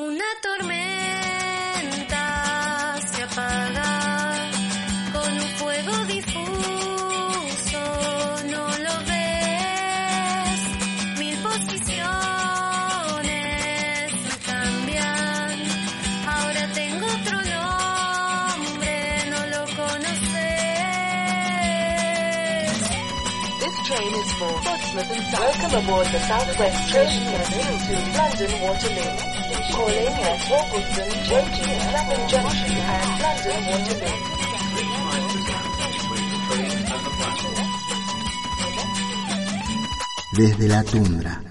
Una tormenta se apaga con un fuego difuso, no lo ves. Mil posiciones cambian. Ahora tengo otro nombre, no lo conoces. This train is for Portsmouth and South. Welcome aboard the Southwest train scheduled to London Waterloo. Desde la tundra.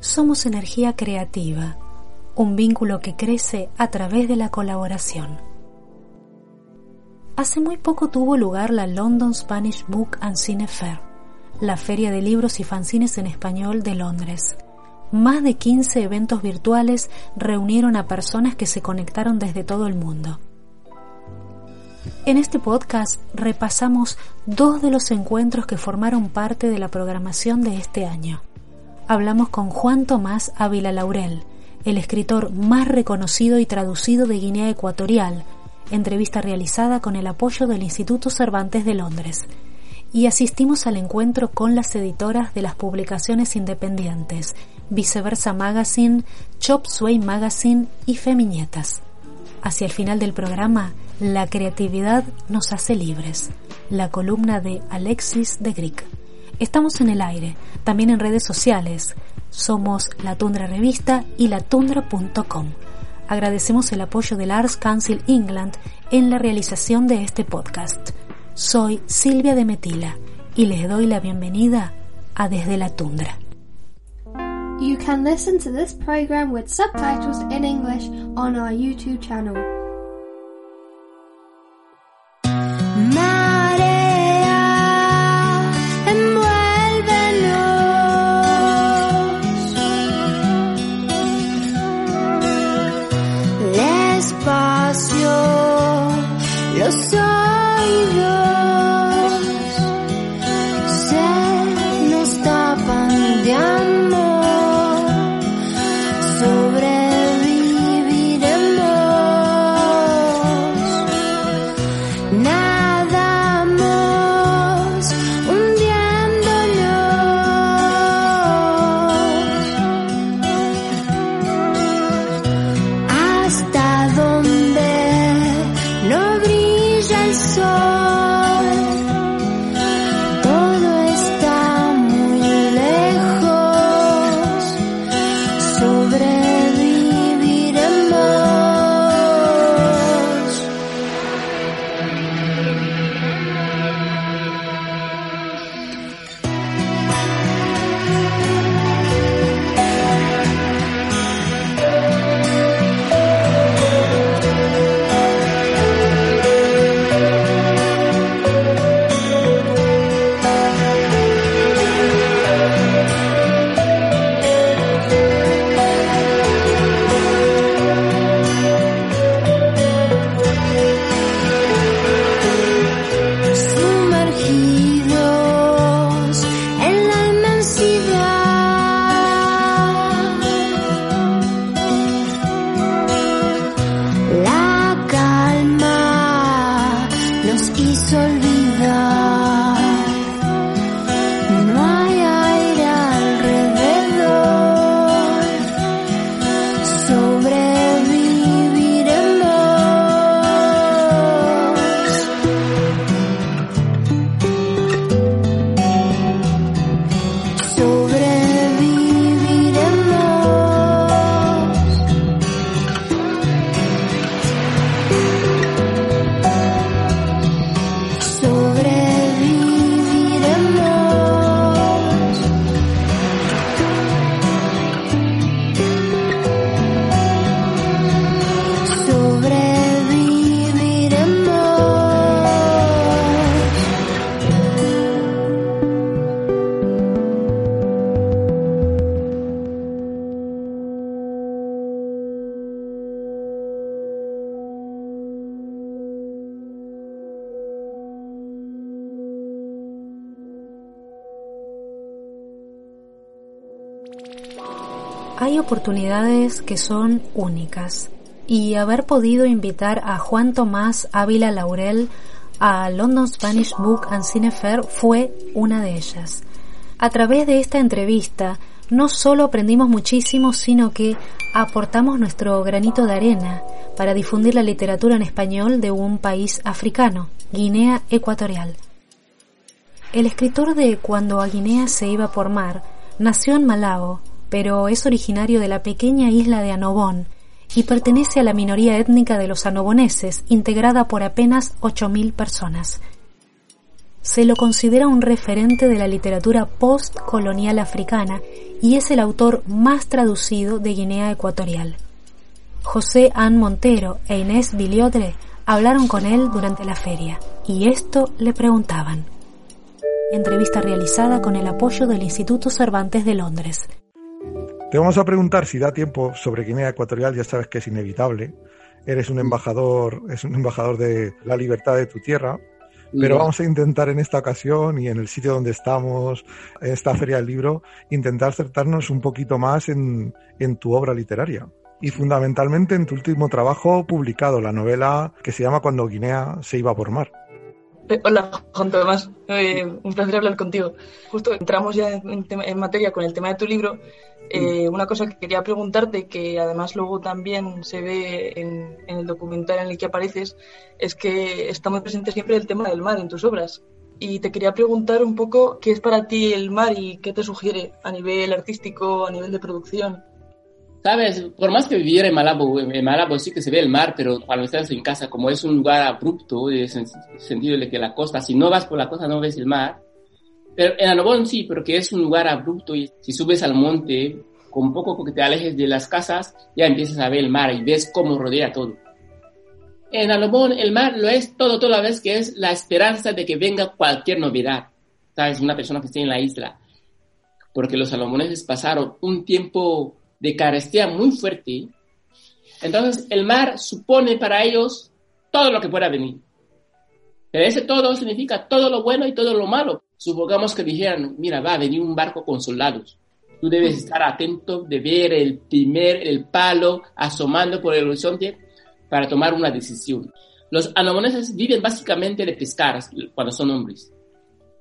Somos energía creativa, un vínculo que crece a través de la colaboración. Hace muy poco tuvo lugar la London Spanish Book and Cine Fair, la feria de libros y fanzines en español de Londres. Más de 15 eventos virtuales reunieron a personas que se conectaron desde todo el mundo. En este podcast repasamos dos de los encuentros que formaron parte de la programación de este año. Hablamos con Juan Tomás Ávila Laurel, el escritor más reconocido y traducido de Guinea Ecuatorial, entrevista realizada con el apoyo del Instituto Cervantes de Londres, y asistimos al encuentro con las editoras de las publicaciones independientes, Viceversa Magazine, Chop Suey Magazine y Feminietas. Hacia el final del programa, La creatividad nos hace libres, la columna de Alexis de Grick. Estamos en el aire, también en redes sociales. Somos La Tundra Revista y latundra.com. Agradecemos el apoyo del Arts Council England en la realización de este podcast. Soy Silvia de Metila y les doy la bienvenida a Desde la Tundra. You can listen to this program with subtitles in English on our YouTube channel. Oportunidades que son únicas y haber podido invitar a Juan Tomás Ávila Laurel a London Spanish Book and Cine Fair fue una de ellas. A través de esta entrevista no solo aprendimos muchísimo, sino que aportamos nuestro granito de arena para difundir la literatura en español de un país africano, Guinea Ecuatorial. El escritor de Cuando a Guinea se iba por mar nació en Malabo, pero es originario de la pequeña isla de Anobón y pertenece a la minoría étnica de los anoboneses, integrada por apenas 8.000 personas. Se lo considera un referente de la literatura postcolonial africana y es el autor más traducido de Guinea Ecuatorial. José Ann Montero e Inés Villodre hablaron con él durante la feria y esto le preguntaban. Entrevista realizada con el apoyo del Instituto Cervantes de Londres. Te vamos a preguntar si da tiempo sobre Guinea Ecuatorial, ya sabes que es inevitable. Eres un embajador, es un embajador de la libertad de tu tierra, pero vamos a intentar en esta ocasión y en el sitio donde estamos, en esta feria del libro, intentar acertarnos un poquito más en, en tu obra literaria. Y fundamentalmente en tu último trabajo publicado, la novela que se llama Cuando Guinea se iba por mar. Hola, Juan Tomás. Eh, un placer hablar contigo. Justo entramos ya en, en, materia con el tema de tu libro eh, una cosa que quería preguntarte, que además luego también se ve en, el documental en el que apareces, es que está muy presente siempre el tema del mar en tus obras. Y te quería preguntar un poco qué es para ti el mar y qué te sugiere a nivel artístico, a nivel de producción. Sabes, por más que viviera en Malabo, en Malabo sí que se ve el mar, pero cuando estás en casa, como es un lugar abrupto, en el sentido de que la costa, si no vas por la costa no ves el mar, pero en Anobón sí, porque es un lugar abrupto y si subes al monte, con poco que te alejes de las casas, ya empiezas a ver el mar y ves cómo rodea todo. En Anobón el mar lo es todo, toda la vez que es la esperanza de que venga cualquier novedad. ¿Sabes? Una persona que esté en la isla. Porque los salomoneses pasaron un tiempo de carestía muy fuerte. Entonces el mar supone para ellos todo lo que pueda venir. Pero ese todo significa todo lo bueno y todo lo malo. Supongamos que dijeran, mira, va a venir un barco con soldados. Tú debes estar atento de ver el primer, el palo asomando por el horizonte para tomar una decisión. Los anomoneses viven básicamente de pescar cuando son hombres.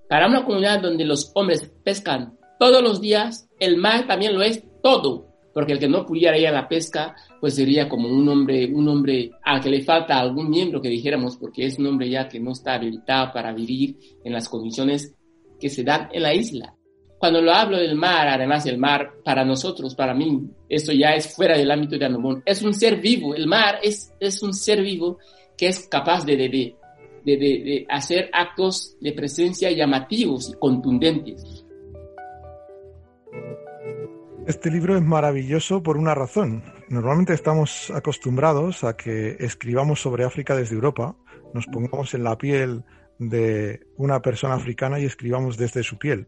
Para una comunidad donde los hombres pescan todos los días, el mar también lo es todo, porque el que no pudiera ir a la pesca, pues sería como un hombre, un hombre al que le falta algún miembro que dijéramos, porque es un hombre ya que no está habilitado para vivir en las condiciones que se dan en la isla. Cuando lo hablo del mar, además el mar, para nosotros, para mí, esto ya es fuera del ámbito de Anobón, es un ser vivo, el mar es, es un ser vivo que es capaz de, de, de hacer actos de presencia llamativos y contundentes. Este libro es maravilloso por una razón. Normalmente estamos acostumbrados a que escribamos sobre África desde Europa, nos pongamos en la piel de una persona africana y escribamos desde su piel.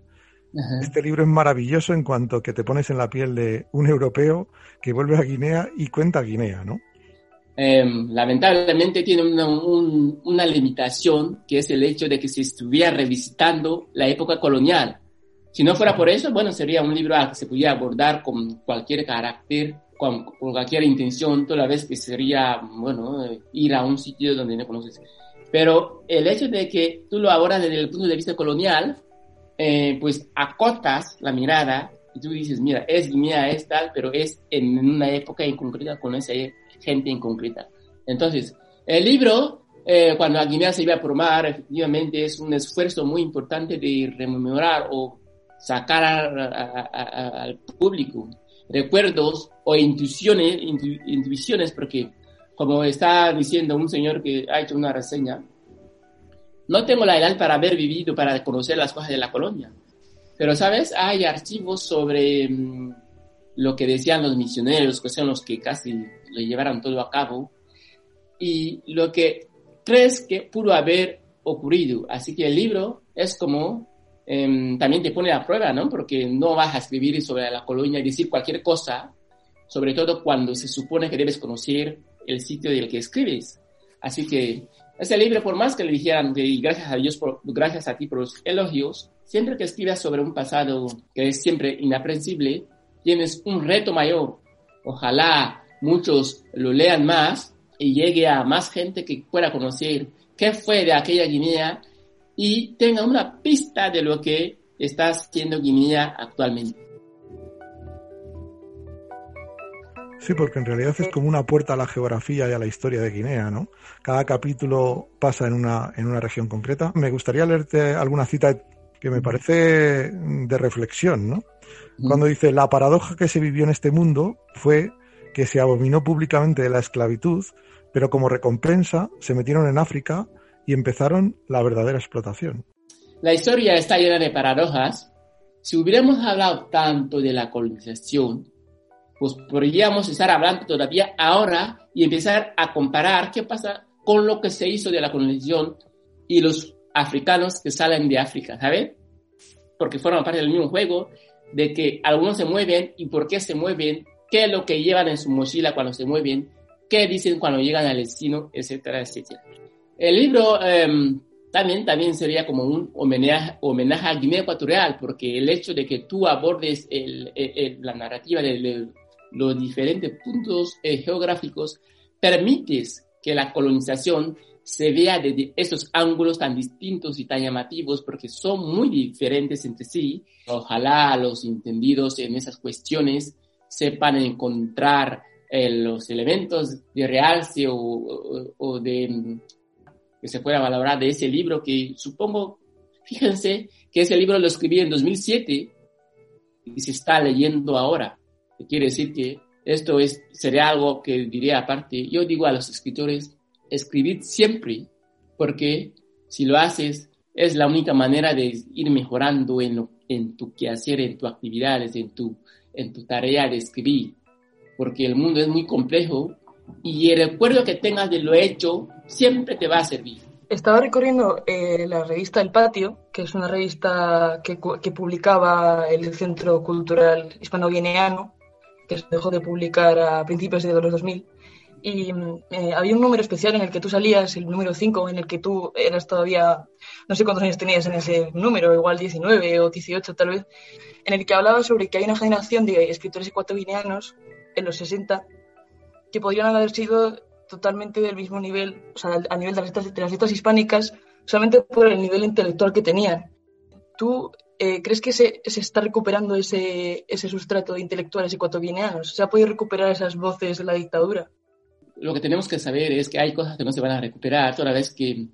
Este libro es maravilloso en cuanto que te pones en la piel de un europeo que vuelve a Guinea y cuenta Guinea, ¿no? Em, lamentablemente tiene una, una, limitación que es el hecho de que se estuviera revisitando la época colonial. Si no fuera por eso, bueno, sería un libro al que se pudiera abordar con cualquier carácter, con, cualquier intención, toda vez que sería, bueno, ir a un sitio donde no conoces. Pero el hecho de que tú lo abordas desde el punto de vista colonial, eh, pues acotas la mirada y tú dices, mira, es Guinea, es tal, pero es en una época en concreta con esa gente en concreta. Entonces, el libro, eh, cuando a Guinea se iba a formar, efectivamente es un esfuerzo muy importante de rememorar o sacar al público recuerdos o intuiciones, intuiciones, porque como está diciendo un señor que ha hecho una reseña, no tengo la edad para haber vivido, para conocer las cosas de la colonia. Pero, ¿sabes? Hay archivos sobre mm, lo que decían los misioneros, que son los que casi lo llevaron todo a cabo, y lo que crees que pudo haber ocurrido. Así que el libro es como Em, también te pone a prueba, ¿no? Porque no vas a escribir sobre la colonia y decir cualquier cosa, sobre todo cuando se supone que debes conocer el sitio del que escribes. Así que ese libro, por más que le dijeran, y gracias a Dios, por, gracias a ti por los elogios, siempre que escribas sobre un pasado que es siempre inaprensible, tienes un reto mayor. Ojalá muchos lo lean más y llegue a más gente que pueda conocer qué fue de aquella Guinea y tenga una pista de lo que está haciendo Guinea actualmente. Sí, porque en realidad es como una puerta a la geografía y a la historia de Guinea, ¿no? Cada capítulo pasa en una, en una región concreta. Me gustaría leerte alguna cita que me parece de reflexión, ¿no? Cuando dice, la paradoja que se vivió en este mundo fue que se abominó públicamente de la esclavitud, pero como recompensa se metieron en África y empezaron la verdadera explotación. La historia está llena de paradojas. Si hubiéramos hablado tanto de la colonización, pues podríamos estar hablando todavía ahora y empezar a comparar qué pasa con lo que se hizo de la colonización y los africanos que salen de África, ¿sabes? Porque forman parte del mismo juego, de que algunos se mueven y por qué se mueven, qué es lo que llevan en su mochila cuando se mueven, qué dicen cuando llegan al destino, etcétera, etcétera. El libro em, también, también sería como un homenaje, homenaje a Guinea Ecuatorial, porque el hecho de que tú abordes el, la narrativa de, los diferentes puntos eh, geográficos, permites que la colonización se vea desde esos ángulos tan distintos y tan llamativos porque son muy diferentes entre sí. Ojalá los entendidos en esas cuestiones sepan encontrar eh, los elementos de realce o, de que se pueda valorar de ese libro que supongo, fíjense que ese libro lo escribí en 2007 y se está leyendo ahora. Quiere decir que esto es, sería algo que diría aparte. Yo digo a los escritores, escribid siempre, porque si lo haces, es la única manera de ir mejorando en, lo, en tu quehacer, en tus actividades, en tu, en tu tarea de escribir, porque el mundo es muy complejo y el recuerdo que tengas de lo hecho siempre te va a servir. Estaba recorriendo eh, la revista El Patio, que es una revista que, que publicaba el Centro Cultural Hispano-Guineano, que se dejó de publicar a principios de los 2000. Y eh, había un número especial en el que tú salías, el número 5, en el que tú eras todavía, no sé cuántos años tenías en ese número, igual 19 o 18 tal vez, en el que hablaba sobre que hay una generación de escritores ecuatorianos en los 60 que podrían haber sido totalmente del mismo nivel, o sea, a nivel de las letras, de las letras hispánicas, solamente por el nivel intelectual que tenían. ¿Tú eh, ¿crees que se, se, está recuperando ese, ese sustrato de intelectuales ecuatorianos? ¿Se ha podido recuperar esas voces de la dictadura? Lo que tenemos que saber es que hay cosas que no se van a recuperar, toda vez que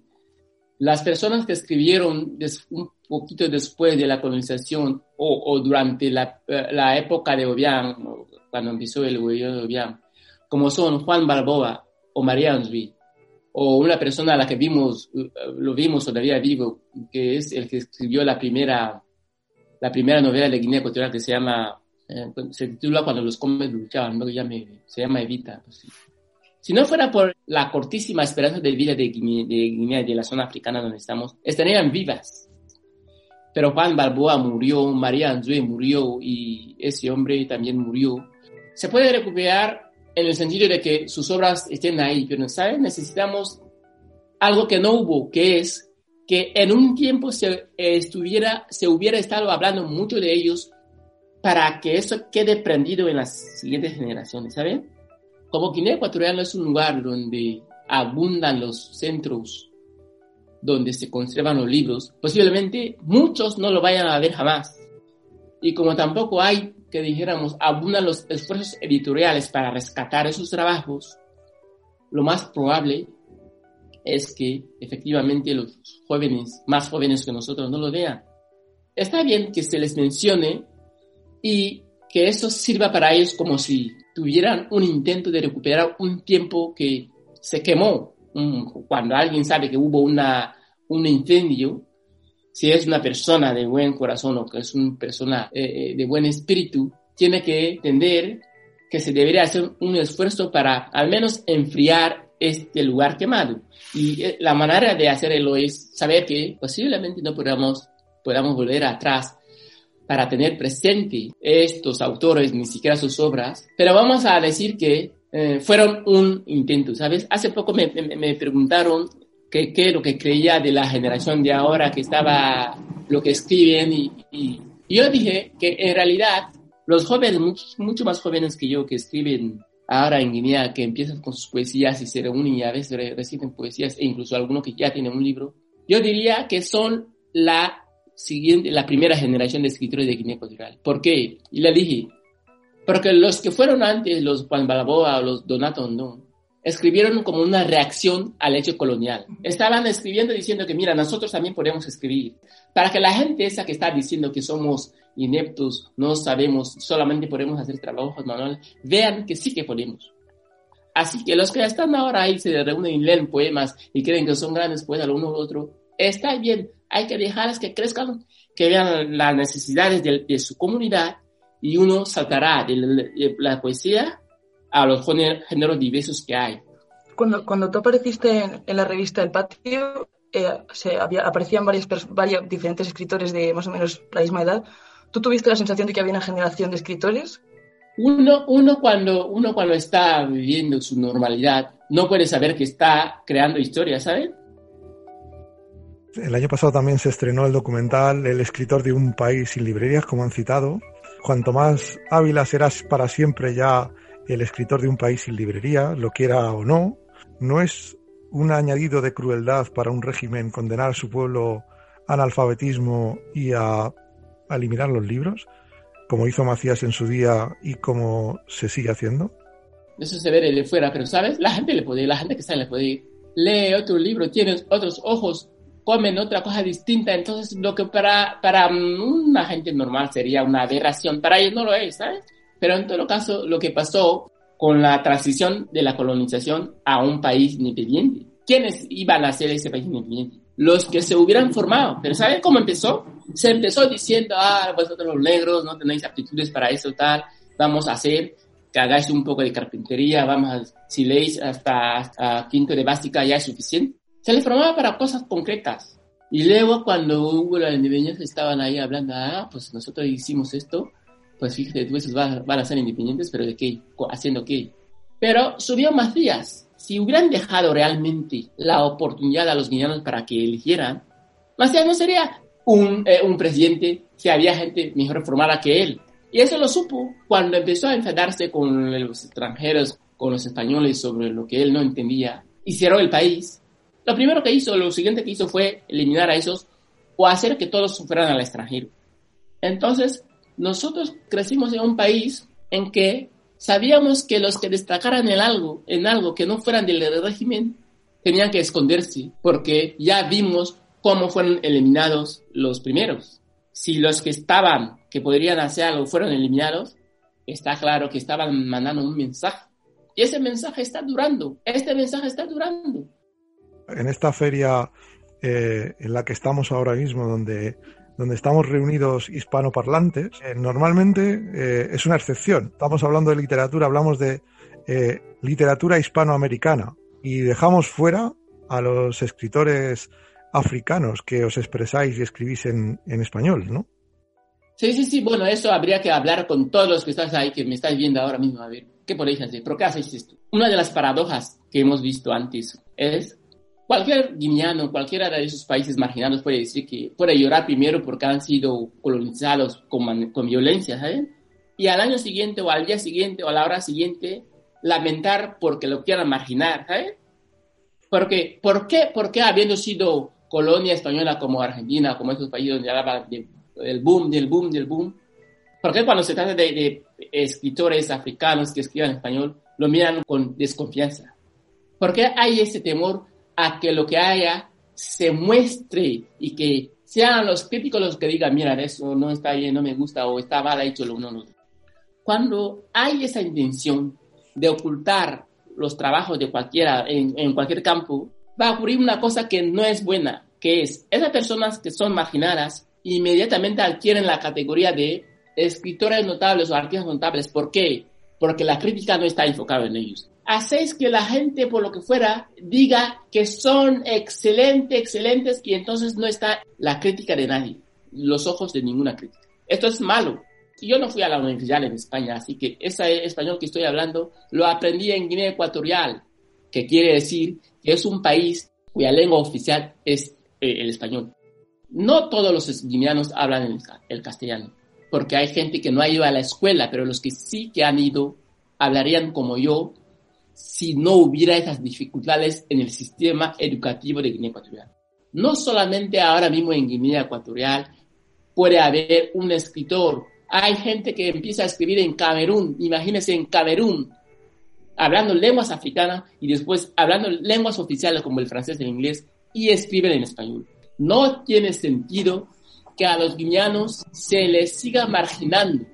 las personas que escribieron un poquito después de la colonización o, o durante la, la, época de Obiang, cuando empezó el gobierno de Obiang, como son Juan Balboa o María Ansby, o una persona a la que vimos, lo vimos todavía vivo, que es el que escribió la primera la primera novela de Guinea Ecuatorial que se llama, eh, se titula Cuando los comes luchaban, ya me, se llama Evita. Pues si no fuera por la cortísima esperanza de vida de Guinea, de de la zona africana donde estamos, estarían vivas. Pero Juan Balboa murió, María Anzue murió y ese hombre también murió. Se puede recuperar en el sentido de que sus obras estén ahí, pero. Necesitamos algo que no hubo, que es que en un tiempo se, eh, estuviera, se hubiera estado hablando mucho de ellos para que eso quede prendido en las siguientes generaciones, ¿saben? Como Guinea Ecuatorial es un lugar donde abundan los centros donde se conservan los libros, posiblemente muchos no lo vayan a ver jamás. Y como tampoco hay, que dijéramos, abundan los esfuerzos editoriales para rescatar esos trabajos, lo más probable es que efectivamente los jóvenes, más jóvenes que nosotros, no lo vean. Está bien que se les mencione y que eso sirva para ellos como si tuvieran un intento de recuperar un tiempo que se quemó. Cuando alguien sabe que hubo una, un incendio, si es una persona de buen corazón o que es una persona eh, de buen espíritu, tiene que entender que se debería hacer un esfuerzo para al menos enfriar este lugar quemado. Y eh, la manera de hacerlo es saber que posiblemente no podamos, podamos volver atrás para tener presente estos autores, ni siquiera sus obras, pero vamos a decir que eh, fueron un intento, ¿sabes? Hace poco me, me, preguntaron qué, qué es lo que creía de la generación de ahora que estaba, lo que escriben y, y yo dije que en realidad Los jóvenes, muchos, mucho más jóvenes que yo, que escriben ahora en Guinea, que empiezan con sus poesías y se reúnen y a veces re- reciben poesías, e incluso algunos que ya tienen un libro, yo diría que son la siguiente, la primera generación de escritores de Guinea Ecuatorial. ¿Por qué? Y le dije, porque los que fueron antes, los Juan Balaboa o los Donato Ondón, escribieron como una reacción al hecho colonial. Estaban escribiendo diciendo que, mira, nosotros también podemos escribir. Para que la gente esa que está diciendo que somos ineptos, no sabemos, solamente podemos hacer trabajos manuales, vean que sí que podemos. Así que los que están ahora ahí se reúnen y leen poemas y creen que son grandes poetas, uno u otro, está bien, hay que dejarles que crezcan, que vean las necesidades de, de su comunidad y uno saltará de la, de la poesía a los géner- géneros diversos que hay. Cuando, cuando tú apareciste en, en la revista El Patio, eh, se había, aparecían varios, varios diferentes escritores de más o menos la misma edad. ¿Tú tuviste la sensación de que había una generación de escritores? Uno, uno, cuando, uno cuando está viviendo su normalidad no puede saber que está creando historias, ¿sabes? El año pasado también se estrenó el documental El escritor de un país sin librerías, como han citado. Juan Tomás Ávila serás para siempre ya el escritor de un país sin librería, lo quiera o no. ¿No es un añadido de crueldad para un régimen condenar a su pueblo al analfabetismo y a, eliminar los libros, como hizo Macías en su día y como se sigue haciendo? Eso se ve desde fuera, pero ¿sabes? La gente le puede, la gente que sabe le puede lee otro libro, tienes otros ojos, comen otra cosa distinta, entonces lo que para, para una gente normal sería una aberración, para ellos no lo es, ¿sabes? Pero en todo caso, lo que pasó con la transición de la colonización a un país independiente, ¿quiénes iban a ser ese país independiente? Los que se hubieran formado, pero ¿saben cómo empezó? Se empezó diciendo, ah, vosotros los negros no tenéis aptitudes para eso, tal, vamos a hacer que hagáis un poco de carpintería, vamos a, si leéis hasta, hasta quinto de básica ya es suficiente. Se les formaba para cosas concretas. Y luego cuando hubo la independencia estaban ahí hablando, ah, pues nosotros hicimos esto, pues fíjate, tú esos van, a ser independientes, pero ¿de qué? ¿Haciendo qué? Pero subió Macías. Si hubieran dejado realmente la oportunidad a los guineanos para que eligieran, Macías no sería un, eh, un presidente si había gente mejor formada que él. Y eso lo supo cuando empezó a enfadarse con los extranjeros, con los españoles sobre lo que él no entendía y cerró el país. Lo primero que hizo, lo siguiente que hizo fue eliminar a esos o hacer que todos fueran al extranjero. Entonces, nosotros crecimos en un país en que sabíamos que los que destacaran en algo, en algo que no fueran del régimen, tenían que esconderse, porque ya vimos cómo fueron eliminados los primeros. Si los que estaban, que podrían hacer algo, fueron eliminados, está claro que estaban mandando un mensaje. Y ese mensaje está durando, este mensaje está durando. En esta feria eh, en la que estamos ahora mismo, donde donde estamos reunidos hispanoparlantes, eh, normalmente eh, es una excepción. Estamos hablando de literatura, hablamos de eh, literatura hispanoamericana y dejamos fuera a los escritores africanos que os expresáis y escribís en, en español, ¿no? Sí, sí, sí. Bueno, eso habría que hablar con todos los que están ahí, que me estáis viendo ahora mismo. A ver, ¿qué podéis hacer? ¿Por qué hacéis esto? Una de las paradojas que hemos visto antes es Cualquier guineano, cualquiera de esos países marginados puede decir que puede llorar primero porque han sido colonizados con, con violencia, ¿saben? Y al año siguiente o al día siguiente o a la hora siguiente lamentar porque lo quieran marginar, ¿saben? Porque, ¿por qué? Porque habiendo sido colonia española como Argentina, como esos países donde hablaba de, del boom, del boom, del boom, ¿por qué cuando se trata de, de escritores africanos que escriban español lo miran con desconfianza? ¿Por qué hay ese temor a que lo que haya se muestre y que sean los críticos los que digan, mira, eso no está bien, no me gusta o está mal hecho lo uno. No. Cuando hay esa intención de ocultar los trabajos de cualquiera en, en, cualquier campo, va a ocurrir una cosa que no es buena, que es esas personas que son marginadas inmediatamente adquieren la categoría de escritores notables o artistas notables. ¿Por qué? Porque la crítica no está enfocada en ellos hacéis que la gente, por lo que fuera, diga que son excelentes, excelentes, y entonces no está la crítica de nadie, los ojos de ninguna crítica. Esto es malo. Yo no fui a la universidad en España, así que ese español que estoy hablando lo aprendí en Guinea Ecuatorial, que quiere decir que es un país cuya lengua oficial es eh, el español. No todos los guineanos hablan el, el castellano. porque hay gente que no ha ido a la escuela, pero los que sí que han ido hablarían como yo si no hubiera esas dificultades en el sistema educativo de Guinea Ecuatorial. No solamente ahora mismo en Guinea Ecuatorial puede haber un escritor. Hay gente que empieza a escribir en Camerún, imagínense en Camerún, hablando lenguas africanas y después hablando lenguas oficiales como el francés y el inglés y escriben en español. No tiene sentido que a los guineanos se les siga marginando.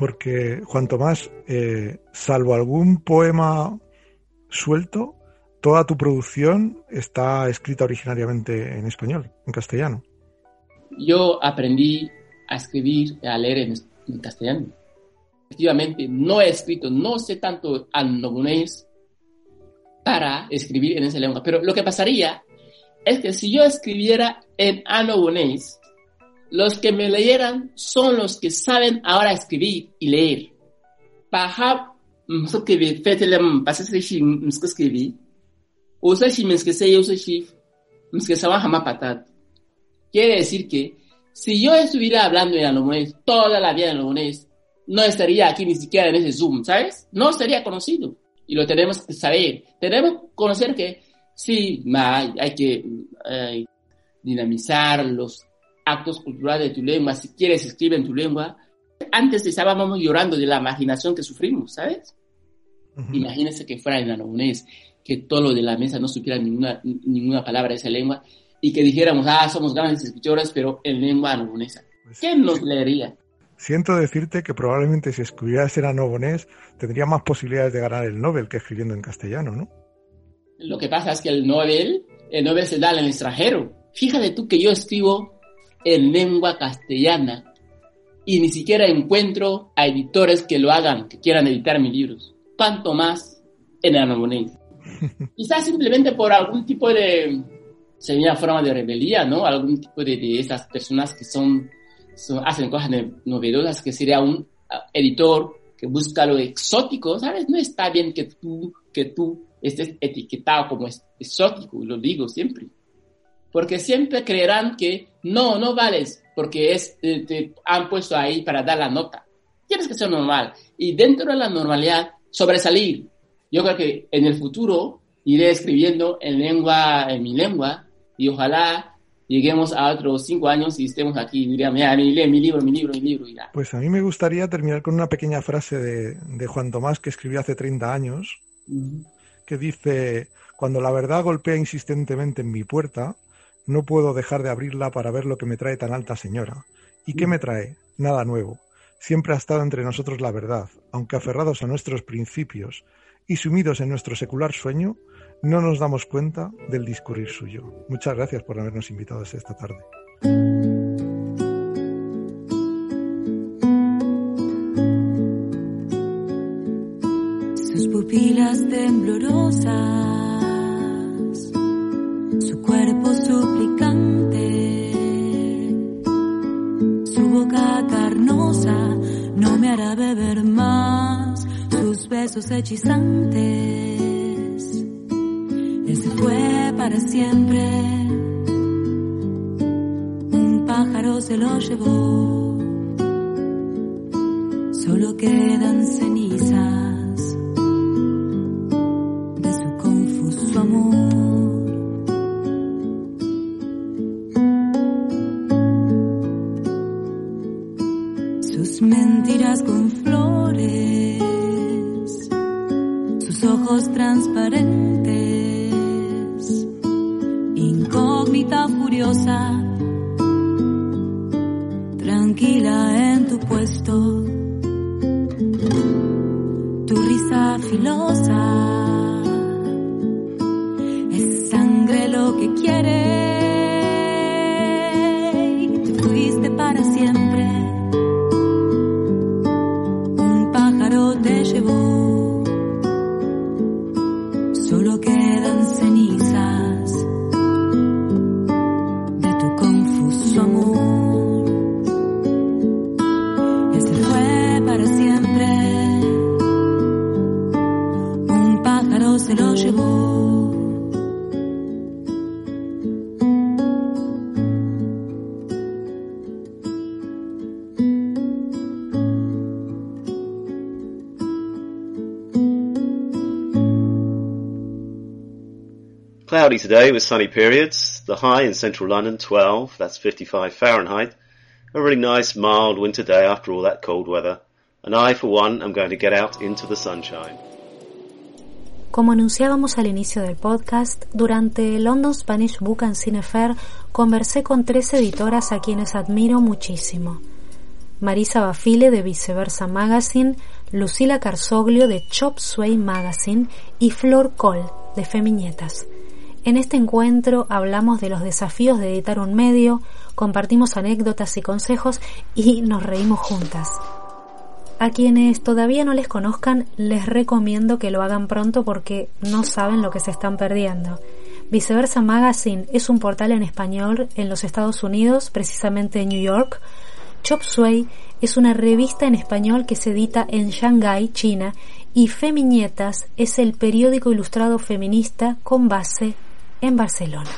Porque, Juan Tomás, eh, salvo algún poema suelto, toda tu producción está escrita originariamente en español, en castellano. Yo aprendí a escribir, a leer en, en castellano. Efectivamente, no he escrito, no sé tanto andonés para escribir en esa lengua, pero lo que pasaría es que si yo escribiera en anobonés, los que me leyeran son los que saben ahora escribir y leer. Paha, msokebi, fetelem, pasaseshi, mskeskebi, usashi mskesei, usashi, mskesawa hama patat. Quiere decir que si yo estuviera hablando en anobonés toda la vida en anobonés, no estaría aquí ni siquiera en ese Zoom, ¿sabes? No sería conocido. Y lo tenemos que saber. Tenemos que conocer que sí, hay que eh, dinamizar los actos culturales de tu lengua. Si quieres, escribe en tu lengua. Antes estábamos llorando de la marginación que sufrimos, ¿sabes? Uh -huh. Imagínense que fuera en anonés, que todo lo de la mesa no supiera ninguna, ninguna palabra de esa lengua y que dijéramos, ah, somos grandes escritores, pero en lengua anobonesa. Pues, ¿Quién nos leería? Siento decirte que probablemente si escribieras en anobonés tendría más posibilidades de ganar el Nobel que escribiendo en castellano, ¿no? Lo que pasa es que el Nobel, el Nobel se da en el extranjero. Fíjate tú que yo escribo en lengua castellana y ni siquiera encuentro a editores que lo hagan, que quieran editar mis libros. Cuanto más en anobonés. Quizás simplemente por algún tipo de, sería forma de rebelía, ¿no? Algún tipo de, de esas personas que son, son, hacen cosas novedosas, que sería un editor que busca lo exótico, ¿sabes? No está bien que tú, que tú estés etiquetado como exótico, lo digo siempre. Porque siempre creerán que no, no vales, porque es, te, te han puesto ahí para dar la nota. Tienes que ser normal. Y dentro de la normalidad, sobresalir. Yo creo que en el futuro iré escribiendo en lengua, en mi lengua, y ojalá lleguemos a otros cinco años y estemos aquí y diría, mira, mi, mi libro, mi libro, mi libro. Y. Pues a mí me gustaría terminar con una pequeña frase de, de Juan Tomás que escribió hace 30 años, uh -huh. que dice, cuando la verdad golpea insistentemente en mi puerta, no puedo dejar de abrirla para ver lo que me trae tan alta señora. ¿Y qué me trae? Nada nuevo. Siempre ha estado entre nosotros la verdad, aunque aferrados a nuestros principios y sumidos en nuestro secular sueño, no nos damos cuenta del discurrir suyo. Muchas gracias por habernos invitado esta tarde. Sus pupilas temblorosas, cuerpo suplicante, su boca carnosa no me hará beber más, sus besos hechizantes él se fue para siempre. Un pájaro se lo llevó. Solo quedan cenizas Cloudy today with sunny periods. The high in central London, 12, that's 55 Fahrenheit. A really nice, mild winter day after all that cold weather. And I, for one, am going to get out into the sunshine. Como anunciábamos al inicio del podcast, durante el London Spanish Book and Cine Fair conversé con tres editoras a quienes admiro muchísimo. Marisa Bafile de Viceversa Magazine, Lucila Carsoglio de Chop Suey Magazine y Flor Cole de Femiñetas. En este encuentro hablamos de los desafíos de editar un medio, compartimos anécdotas y consejos y nos reímos juntas. A quienes todavía no les conozcan, les recomiendo que lo hagan pronto porque no saben lo que se están perdiendo. Viceversa Magazine es un portal en español en los Estados Unidos, precisamente en New York. Chop Suey es una revista en español que se edita en Shanghái, China, y Femiñetas es el periódico ilustrado feminista con base en Barcelona.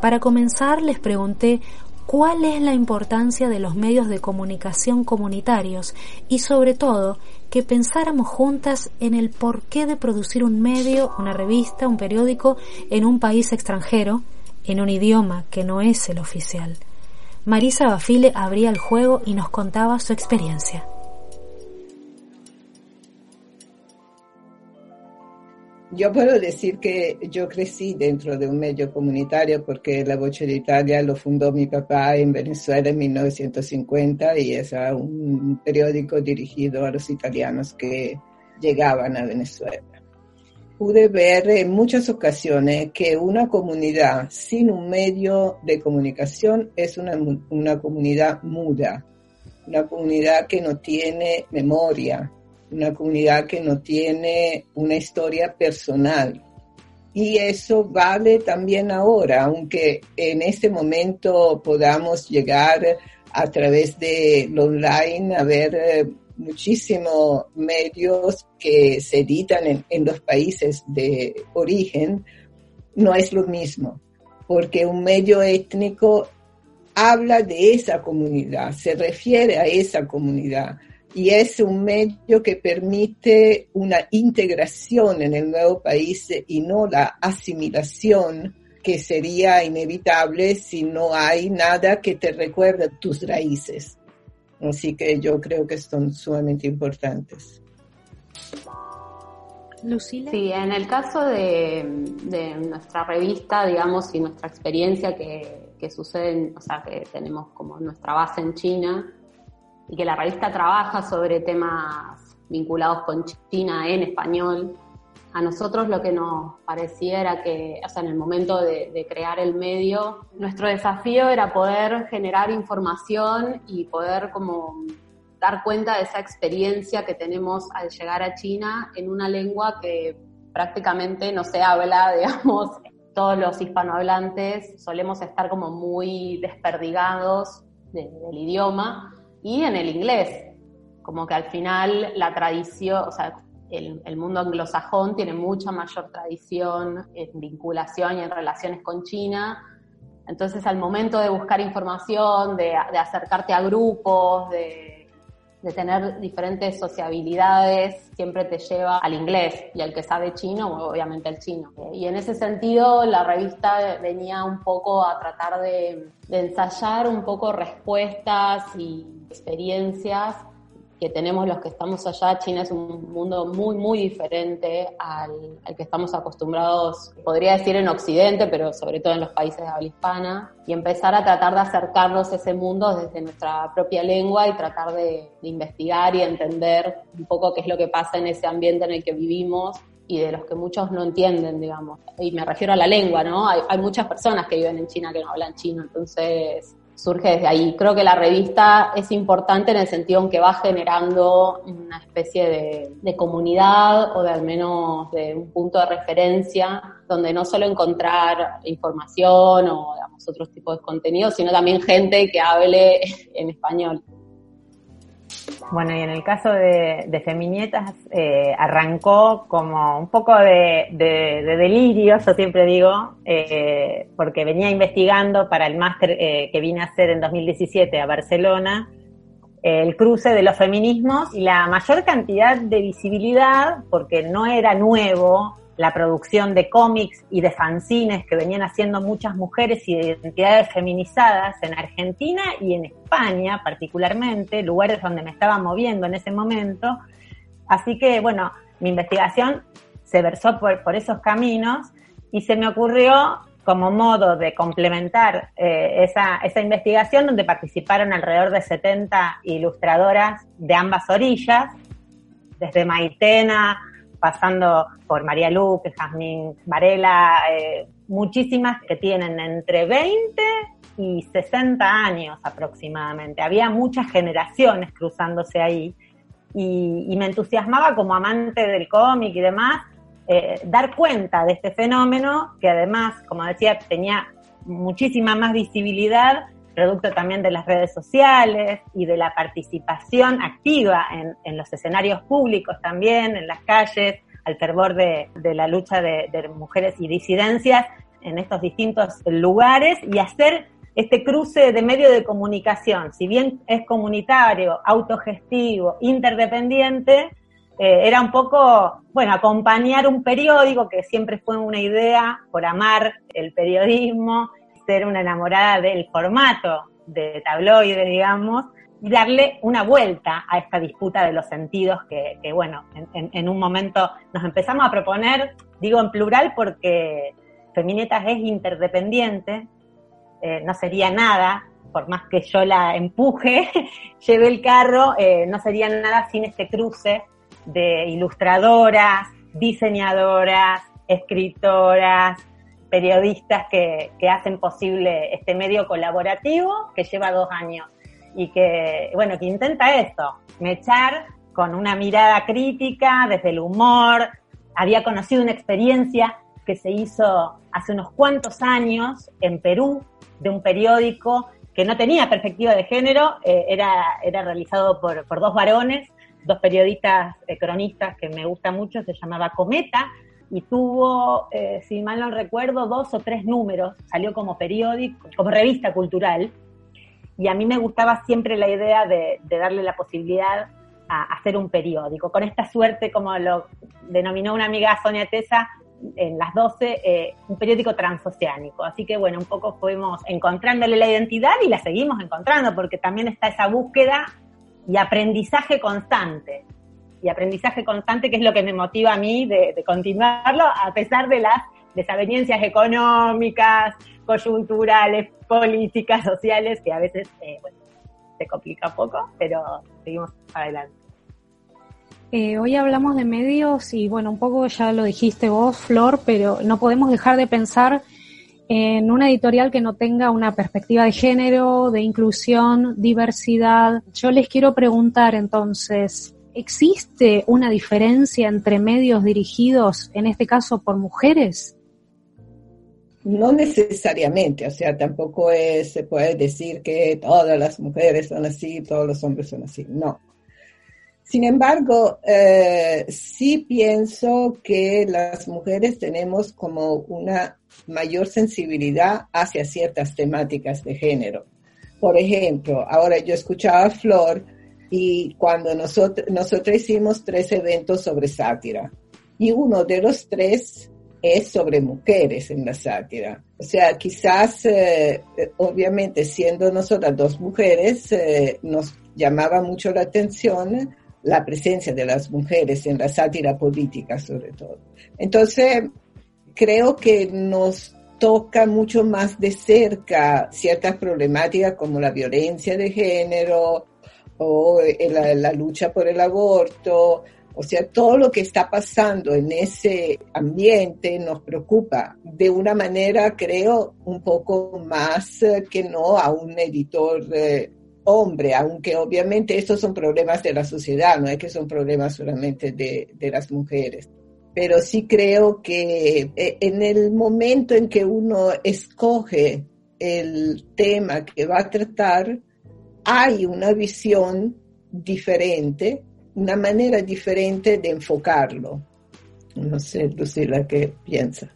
Para comenzar les pregunté cuál es la importancia de los medios de comunicación comunitarios y sobre todo que pensáramos juntas en el porqué de producir un medio, una revista, un periódico en un país extranjero, en un idioma que no es el oficial. Marisa Bafile abría el juego y nos contaba su experiencia. Yo puedo decir que yo crecí dentro de un medio comunitario porque La Voce de Italia lo fundó mi papá en Venezuela en 1950 y es un periódico dirigido a los italianos que llegaban a Venezuela. Pude ver en muchas ocasiones que una comunidad sin un medio de comunicación es una, una comunidad muda, una comunidad que no tiene memoria, una comunidad que no tiene una historia personal. Y eso vale también ahora, aunque en este momento podamos llegar a través de lo online a ver eh, muchísimos medios que se editan en, en los países de origen, no es lo mismo, porque un medio étnico habla de esa comunidad, se refiere a esa comunidad y es un medio que permite una integración en el nuevo país y no la asimilación que sería inevitable si no hay nada que te recuerde tus raíces. Así que yo creo que son sumamente importantes. Lucila. Sí, en el caso de, nuestra revista, digamos, y nuestra experiencia que, que sucede, o sea, que tenemos como nuestra base en China, y que la revista trabaja sobre temas vinculados con China en español. A nosotros lo que nos parecía era que, o sea, en el momento de, crear el medio, nuestro desafío era poder generar información y poder como dar cuenta de esa experiencia que tenemos al llegar a China en una lengua que prácticamente no se habla, digamos, todos los hispanohablantes solemos estar como muy desperdigados del idioma y en el inglés. Como que al final la tradición, o sea, el, mundo anglosajón tiene mucha mayor tradición en vinculación y en relaciones con China. Entonces, al momento de buscar información, de acercarte a grupos, de, de tener diferentes sociabilidades siempre te lleva al inglés y al que sabe chino, obviamente al chino. Y en ese sentido la revista venía un poco a tratar de, de ensayar un poco respuestas y experiencias que tenemos los que estamos allá, China es un mundo muy, muy diferente al, que estamos acostumbrados, podría decir en Occidente, pero sobre todo en los países de habla hispana, y empezar a tratar de acercarnos a ese mundo desde nuestra propia lengua y tratar de, investigar y entender un poco qué es lo que pasa en ese ambiente en el que vivimos y de los que muchos no entienden, digamos. Y me refiero a la lengua, ¿no? Hay, hay muchas personas que viven en China que no hablan chino, entonces surge desde ahí. Creo que la revista es importante en el sentido en que va generando una especie de, comunidad o de al menos de un punto de referencia donde no solo encontrar información o otros tipos de contenidos, sino también gente que hable en español. Bueno, y en el caso de, de Feminietas, eh, arrancó como un poco de, delirio, yo siempre digo, eh, porque venía investigando para el máster eh, que vine a hacer en 2017 a Barcelona, el cruce de los feminismos y la mayor cantidad de visibilidad, porque no era nuevo la producción de cómics y de fanzines que venían haciendo muchas mujeres y de identidades feminizadas en Argentina y en España particularmente, lugares donde me estaba moviendo en ese momento. Así que, bueno, mi investigación se versó por, por esos caminos y se me ocurrió como modo de complementar eh, esa, esa investigación donde participaron alrededor de 70 ilustradoras de ambas orillas, desde Maitena, pasando por María Luque, Jazmín Varela, eh, muchísimas que tienen entre 20 y 60 años aproximadamente. Había muchas generaciones cruzándose ahí y, me entusiasmaba como amante del cómic y demás eh, dar cuenta de este fenómeno que además, como decía, tenía muchísima más visibilidad producto también de las redes sociales y de la participación activa en, los escenarios públicos también, en las calles, al fervor de, la lucha de, mujeres y disidencias en estos distintos lugares y hacer este cruce de medio de comunicación, si bien es comunitario, autogestivo, interdependiente, eh, era un poco, bueno, acompañar un periódico que siempre fue una idea por amar el periodismo ser una enamorada del formato de tabloide, digamos, y darle una vuelta a esta disputa de los sentidos que, bueno, en, un momento nos empezamos a proponer, digo en plural porque Feminetas es interdependiente, eh, no sería nada, por más que yo la empuje, lleve el carro, eh, no sería nada sin este cruce de ilustradoras, diseñadoras, escritoras, periodistas que, hacen posible este medio colaborativo que lleva dos años y que, bueno, que intenta esto, mechar con una mirada crítica, desde el humor. Había conocido una experiencia que se hizo hace unos cuantos años en Perú de un periódico que no tenía perspectiva de género, eh, era, era realizado por, por dos varones, dos periodistas eh, cronistas que me gustan mucho, se llamaba Cometa, y tuvo, eh, si mal no recuerdo, dos o tres números, salió como periódico, como revista cultural, y a mí me gustaba siempre la idea de, darle la posibilidad a, hacer un periódico, con esta suerte, como lo denominó una amiga Sonia Tesa, en las 12, eh, un periódico transoceánico. Así que bueno, un poco fuimos encontrándole la identidad y la seguimos encontrando, porque también está esa búsqueda y aprendizaje constante y aprendizaje constante, que es lo que me motiva a mí de, continuarlo, a pesar de las desavenencias económicas, coyunturales, políticas, sociales, que a veces eh, se complica un poco, pero seguimos adelante. Eh, hoy hablamos de medios y bueno, un poco ya lo dijiste vos, Flor, pero no podemos dejar de pensar en una editorial que no tenga una perspectiva de género, de inclusión, diversidad. Yo les quiero preguntar entonces, ¿Existe una diferencia entre medios dirigidos, en este caso, por mujeres? No necesariamente, o sea, tampoco se puede decir que todas las mujeres son así, todos los hombres son así, no. Sin embargo, eh, sí pienso que las mujeres tenemos como una mayor sensibilidad hacia ciertas temáticas de género. Por ejemplo, ahora yo escuchaba a Flor y cuando nosotros, nosotros hicimos tres eventos sobre sátira y uno de los tres es sobre mujeres en la sátira. O sea, quizás, eh, obviamente, siendo nosotras dos mujeres, eh, nos llamaba mucho la atención la presencia de las mujeres en la sátira política, sobre todo. Entonces, creo que nos toca mucho más de cerca ciertas problemáticas como la violencia de género, o la, la lucha por el aborto, o sea, todo lo que está pasando en ese ambiente nos preocupa de una manera, creo, un poco más eh, que no a un editor eh, hombre, aunque obviamente estos son problemas de la sociedad, no es que son problemas solamente de, de las mujeres. Pero sí creo que eh, en el momento en que uno escoge el tema que va a tratar, hay una visión diferente, una manera diferente de enfocarlo. No sé, Lucila, ¿qué piensa?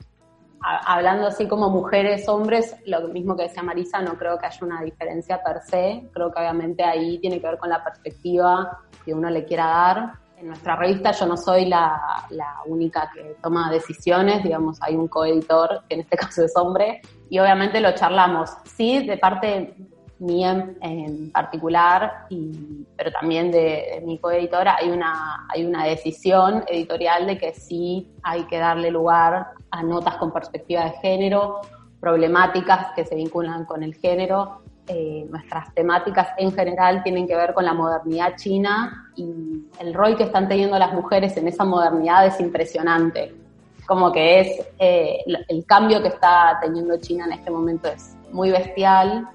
Hablando así como mujeres, hombres, lo mismo que decía Marisa, no creo que haya una diferencia per se. Creo que obviamente ahí tiene que ver con la perspectiva que uno le quiera dar. En nuestra revista yo no soy la, la única que toma decisiones, digamos, hay un coeditor, que en este caso es hombre, y obviamente lo charlamos. Sí, de parte mía en particular, y, pero también de, mi coeditora, hay una, hay una decisión editorial de que sí hay que darle lugar a notas con perspectiva de género, problemáticas que se vinculan con el género. Eh, nuestras temáticas en general tienen que ver con la modernidad china y el rol que están teniendo las mujeres en esa modernidad es impresionante. Como que es eh, el cambio que está teniendo China en este momento es muy bestial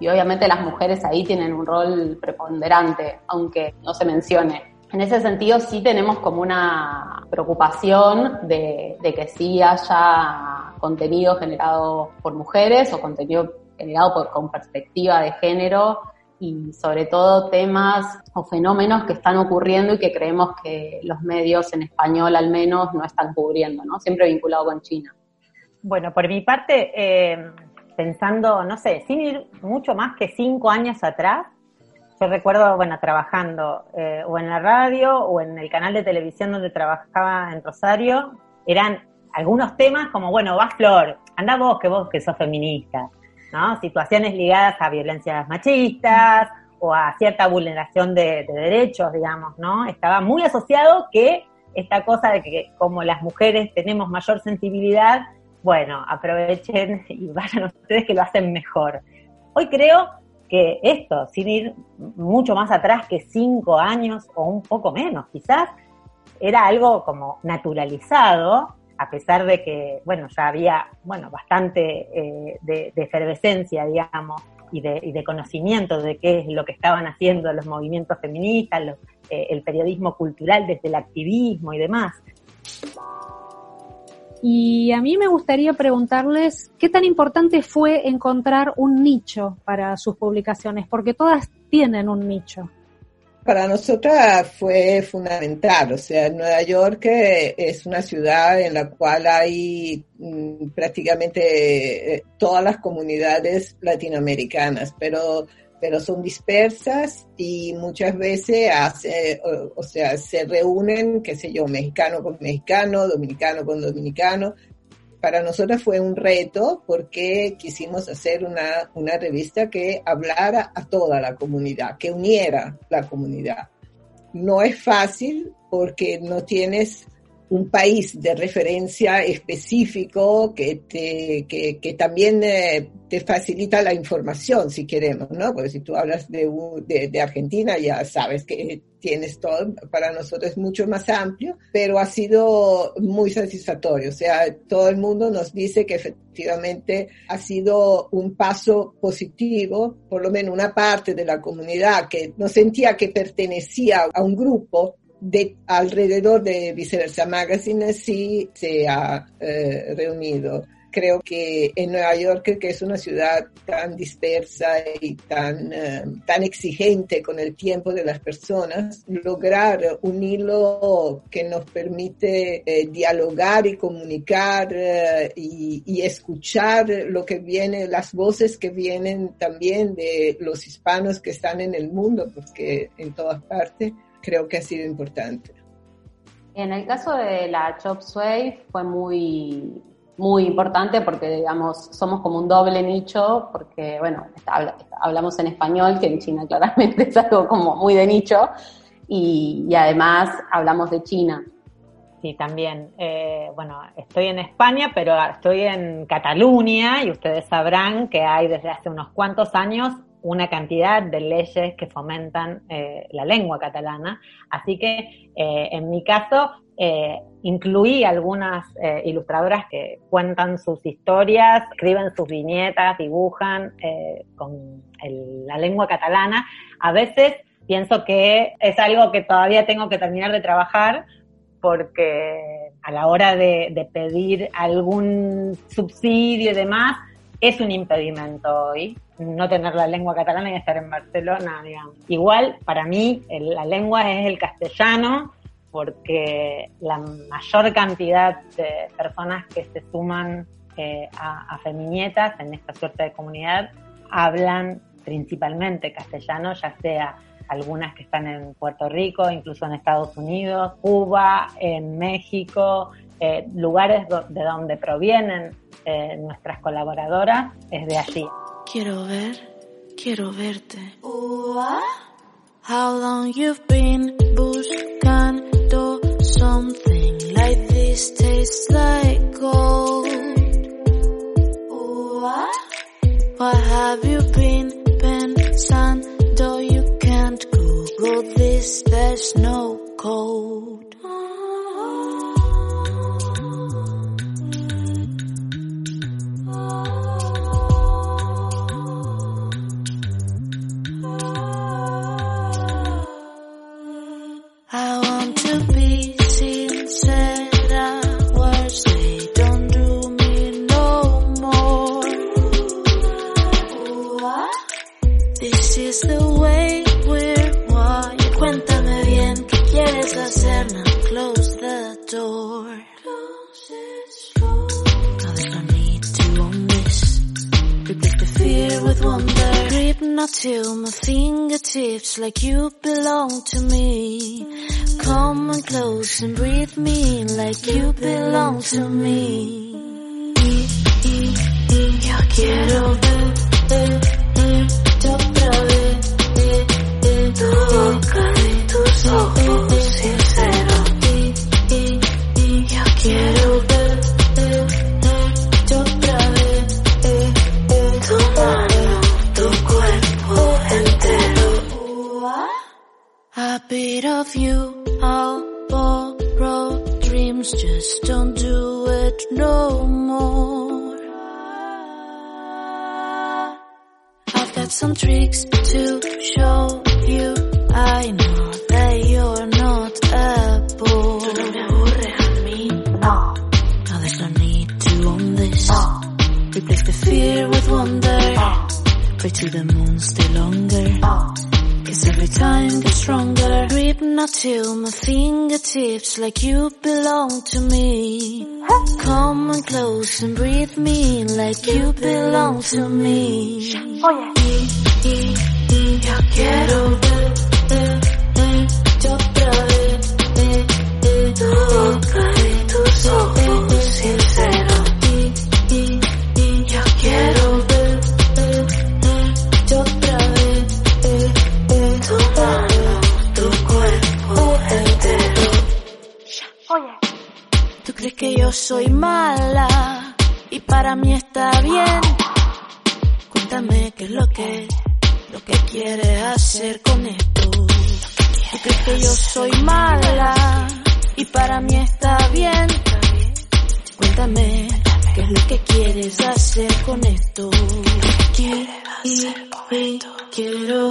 y obviamente las mujeres ahí tienen un rol preponderante, aunque no se mencione. En ese sentido sí tenemos como una preocupación de, que sí haya contenido generado por mujeres o contenido generado por, con perspectiva de género y sobre todo temas o fenómenos que están ocurriendo y que creemos que los medios en español al menos no están cubriendo, ¿no? Siempre vinculado con China. Bueno, por mi parte, eh, pensando, no sé, sin ir mucho más que cinco años atrás, yo recuerdo, bueno, trabajando eh, o en la radio o en el canal de televisión donde trabajaba en Rosario, eran algunos temas como, bueno, vas Flor, anda vos que vos que sos feminista, ¿no? Situaciones ligadas a violencias machistas o a cierta vulneración de derechos, digamos, ¿no? Estaba muy asociado que esta cosa de que como las mujeres tenemos mayor sensibilidad, bueno, aprovechen y vayan ustedes que lo hacen mejor. Hoy creo que esto, sin ir mucho más atrás que cinco años o un poco menos, quizás, era algo como naturalizado, a pesar de que, bueno, ya había, bueno, bastante eh, de, efervescencia, digamos, y de, conocimiento de qué es lo que estaban haciendo los movimientos feministas, eh, el periodismo cultural desde el activismo y demás. Y a mí me gustaría preguntarles qué tan importante fue encontrar un nicho para sus publicaciones, porque todas tienen un nicho. Para nosotras fue fundamental, o sea, Nueva York es una ciudad en la cual hay mm, prácticamente eh, todas las comunidades latinoamericanas, pero pero son dispersas y muchas veces hace, o, sea, se reúnen, qué sé yo, mexicano con mexicano, dominicano con dominicano. Para nosotros fue un reto porque quisimos hacer una, una revista que hablara a toda la comunidad, que uniera la comunidad. No es fácil porque no tienes un país de referencia específico que, te, que, también eh, te facilita la información, si queremos, ¿no? Porque si tú hablas de, de, Argentina, ya sabes que tienes todo, para nosotros es mucho más amplio, pero ha sido muy satisfactorio. O sea, todo el mundo nos dice que efectivamente ha sido un paso positivo, por lo menos una parte de la comunidad que no sentía que pertenecía a un grupo, de alrededor de Viceversa Magazine sí se ha eh, reunido. Creo que en Nueva York, que es una ciudad tan dispersa y tan, eh, tan exigente con el tiempo de las personas, lograr un hilo que nos permite eh, dialogar y comunicar y, y, escuchar lo que viene, las voces que vienen también de los hispanos que están en el mundo, porque en todas partes, creo que ha sido importante. En el caso de la Chop Suey fue muy, muy importante porque, digamos, somos como un doble nicho, porque, bueno, hablamos en español, que en China claramente es algo como muy de nicho, y, además hablamos de China. Sí, también. Eh, bueno, estoy en España, pero estoy en Cataluña y ustedes sabrán que hay desde hace unos cuantos años una cantidad de leyes que fomentan eh, la lengua catalana. Así que eh, en mi caso eh, incluí algunas ilustradoras que cuentan sus historias, escriben sus viñetas, dibujan con la lengua catalana. A veces pienso que es algo que todavía tengo que terminar de trabajar porque a la hora de pedir algún subsidio y demás, es un impedimento hoy no tener la lengua catalana y estar en Barcelona, digamos. Igual, para mí, la lengua es el castellano, porque la mayor cantidad de personas que se suman eh, a, a Feminietas en esta suerte de comunidad hablan principalmente castellano, ya sea algunas que están en Puerto Rico, incluso en Estados Unidos, Cuba, en México, eh, lugares de donde provienen eh, nuestras colaboradoras es de allí. Quiero ver, quiero verte. How long you've been buscando something like this tastes like gold. What have you been pensando? You can't Google this, there's no code. Like you belong to me. Come and close and breathe me in like you belong to me. Yo quiero ver, ver, verte otra vez. Tu boca y tus ojos sinceros. Yo quiero ver, ver, verte otra vez. Tu mano, tu cuerpo entero. A bit of you, I'll borrow dreams, just don't do it no more. I've got some tricks to show you. I know that you're not a bore. No me aburre a mí, no. Now there's no need to own this. Replace the fear with wonder. Pray to the moon, stay longer. Cause every time gets stronger. Grip not till my fingertips like you belong to me. Come and close and breathe me in like you belong to me. Oye. Yo quiero ver, ver, verte otra vez. eh, eh, Tu boca y tus ojos soy mala y para mí está bien. Cuéntame qué es lo que, lo que quieres hacer con esto. Tú crees que yo soy mala y para mí está bien. Cuéntame qué es lo que quieres hacer con esto. Quiero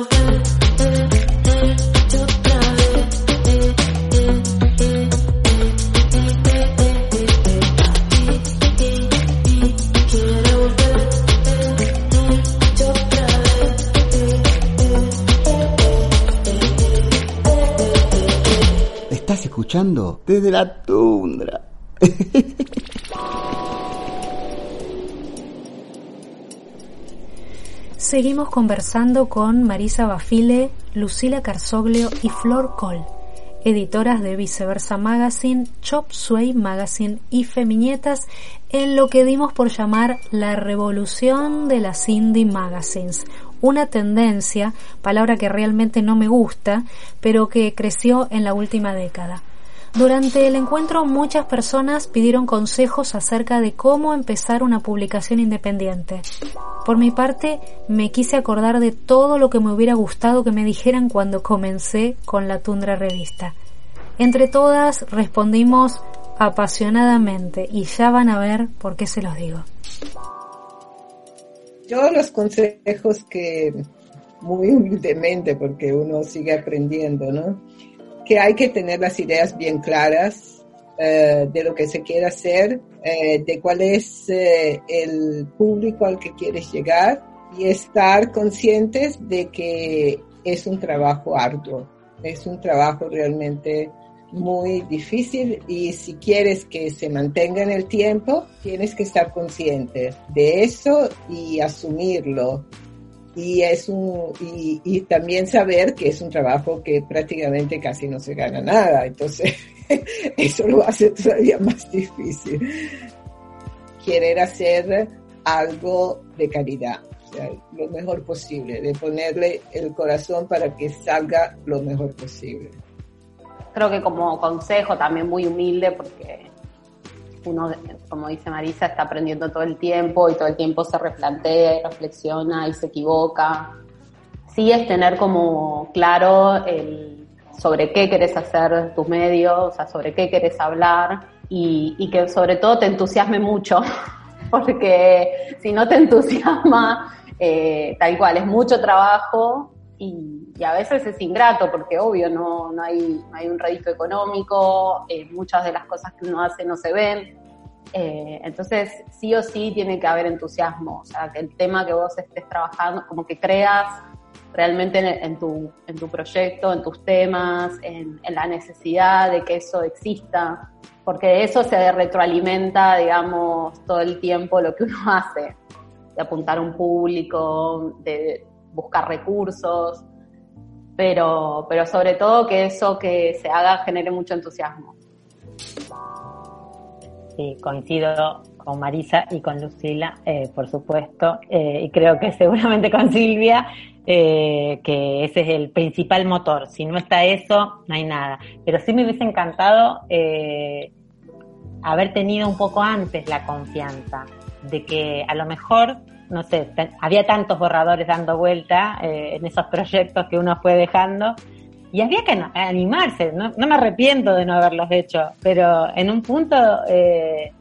ver, ver, verte escuchando desde la tundra. Seguimos conversando con Marisa Bafile, Lucila Carsoglio y Flor Cole, editoras de Viceversa Magazine, Chop Suey Magazine y Feminietas, en lo que dimos por llamar la revolución de las indie magazines, una tendencia, palabra que realmente no me gusta, pero que creció en la última década. Durante el encuentro muchas personas pidieron consejos acerca de cómo empezar una publicación independiente. Por mi parte, me quise acordar de todo lo que me hubiera gustado que me dijeran cuando comencé con la Tundra Revista. Entre todas respondimos apasionadamente y ya van a ver por qué se los digo. Yo los consejos que, muy humildemente, porque uno sigue aprendiendo, ¿no? Que hay que tener las ideas bien claras eh, de lo que se quiere hacer, eh, de cuál es eh, el público al que quieres llegar y estar conscientes de que es un trabajo arduo, es un trabajo realmente muy difícil y si quieres que se mantenga en el tiempo, tienes que estar consciente de eso y asumirlo y es un y, y, también saber que es un trabajo que prácticamente casi no se gana nada entonces eso lo hace todavía más difícil. Querer hacer algo de calidad o sea, lo mejor posible de ponerle el corazón para que salga lo mejor posible. Creo que como consejo también muy humilde porque uno, como dice Marisa, está aprendiendo todo el tiempo y todo el tiempo se replantea y reflexiona y se equivoca. Sí es tener como claro el, sobre qué querés hacer tus medios, o sea, sobre qué querés hablar y, que sobre todo te entusiasme mucho, porque si no te entusiasma, eh, tal cual, es mucho trabajo y, y, a veces es ingrato porque obvio no, no, hay, no hay un rédito económico, eh, muchas de las cosas que uno hace no se ven. Eh, entonces, sí o sí tiene que haber entusiasmo, o sea, que el tema que vos estés trabajando, como que creas realmente en, en tu, en tu proyecto, en tus temas, en, en, la necesidad de que eso exista, porque eso se retroalimenta, digamos, todo el tiempo lo que uno hace, de apuntar a un público, de buscar recursos, pero, pero sobre todo que eso que se haga genere mucho entusiasmo. Sí, coincido con Marisa y con Lucila, eh, por supuesto, eh, y creo que seguramente con Silvia, eh, que ese es el principal motor. Si no está eso, no hay nada. Pero sí me hubiese encantado haber tenido un poco antes la confianza de que a lo mejor no sé, había tantos borradores dando vuelta eh, en esos proyectos que uno fue dejando y había que animarse, no, no, me arrepiento de no haberlos hecho, pero en un punto eh,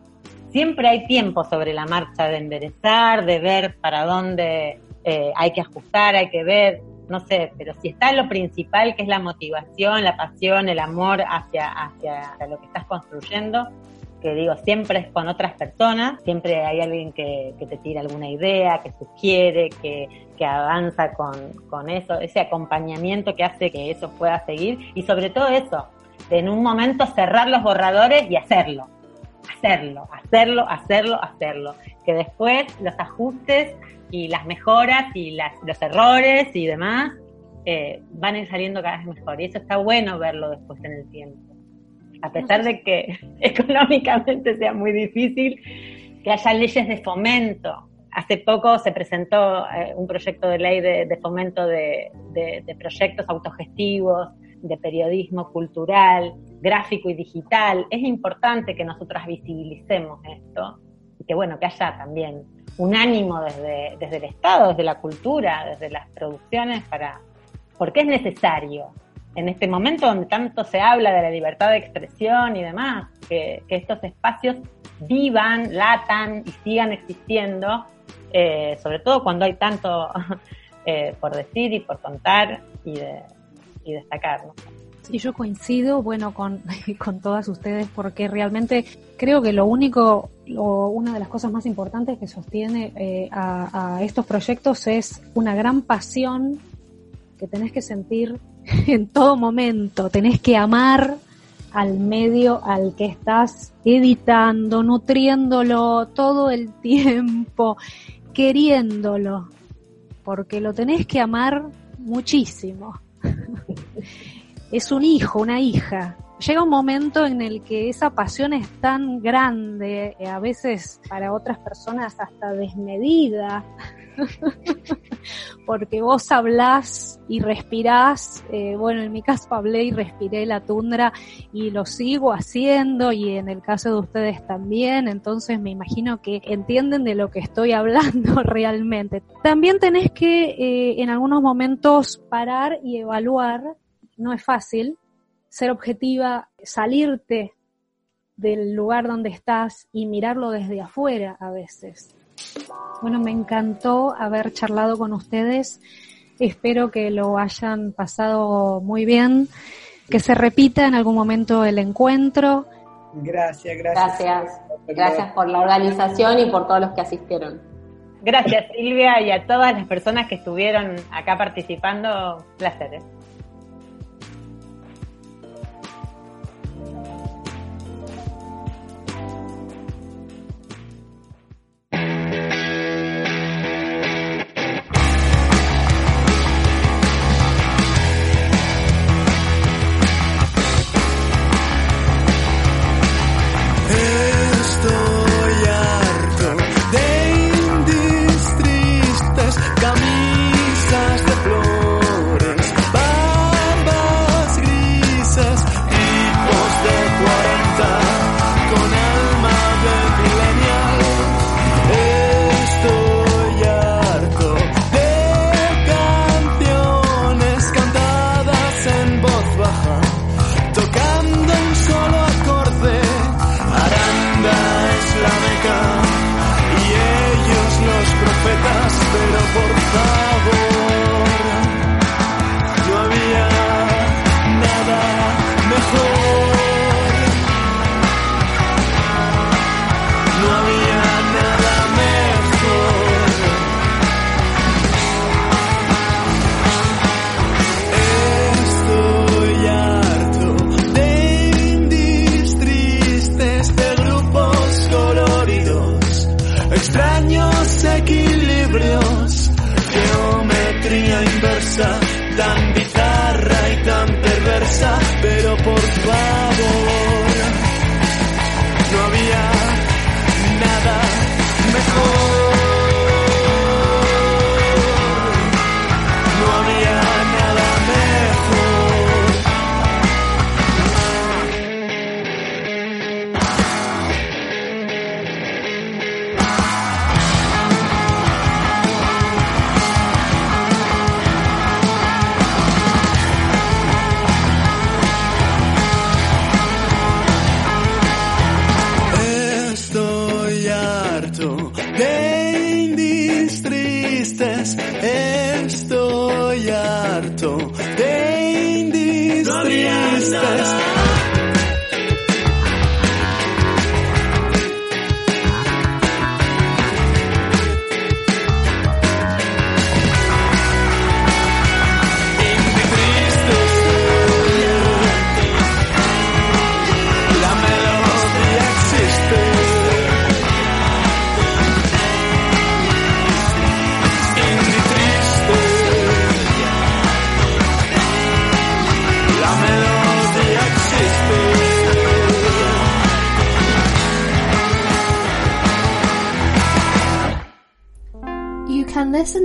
siempre hay tiempo sobre la marcha de enderezar, de ver para dónde eh, hay que ajustar, hay que ver, no sé, pero si está lo principal que es la motivación, la pasión, el amor hacia, hacia lo que estás construyendo, que digo, siempre es con otras personas, siempre hay alguien que, te tira alguna idea, que sugiere, que, que avanza con, con, eso, ese acompañamiento que hace que eso pueda seguir. Y sobre todo eso, de en un momento cerrar los borradores y hacerlo, hacerlo, hacerlo, hacerlo, hacerlo, que después los ajustes y las mejoras y las, los errores y demás eh, van a ir saliendo cada vez mejor. Y eso está bueno verlo después en el tiempo a pesar de que económicamente sea muy difícil, que haya leyes de fomento. Hace poco se presentó eh, un proyecto de ley de, fomento de, de, de, proyectos autogestivos, de periodismo cultural, gráfico y digital. Es importante que nosotras visibilicemos esto y que, bueno, que haya también un ánimo desde, desde el Estado, desde la cultura, desde las producciones, para porque es necesario en este momento donde tanto se habla de la libertad de expresión y demás, que, estos espacios vivan, latan y sigan existiendo, eh, sobre todo cuando hay tanto eh, por decir y por contar y, de, y destacar. Sí, yo coincido, bueno, con, todas ustedes, porque realmente creo que lo único, lo, una de las cosas más importantes que sostiene eh, a estos proyectos es una gran pasión que tenés que sentir en todo momento. Tenés que amar al medio al que estás editando, nutriéndolo todo el tiempo, queriéndolo, porque lo tenés que amar muchísimo. es un hijo, una hija. Llega un momento en el que esa pasión es tan grande, a veces para otras personas hasta desmedida, porque vos hablás y respirás, eh, bueno, en mi caso hablé y respiré la tundra y lo sigo haciendo y en el caso de ustedes también, entonces me imagino que entienden de lo que estoy hablando realmente. También tenés que eh, en algunos momentos parar y evaluar, no es fácil, ser objetiva, salirte del lugar donde estás y mirarlo desde afuera a veces. Bueno, me encantó haber charlado con ustedes. Espero que lo hayan pasado muy bien, que se repita en algún momento el encuentro. Gracias, gracias. Gracias. Gracias por la organización y por todos los que asistieron. Gracias Silvia y a todas las personas que estuvieron acá participando. Placeres.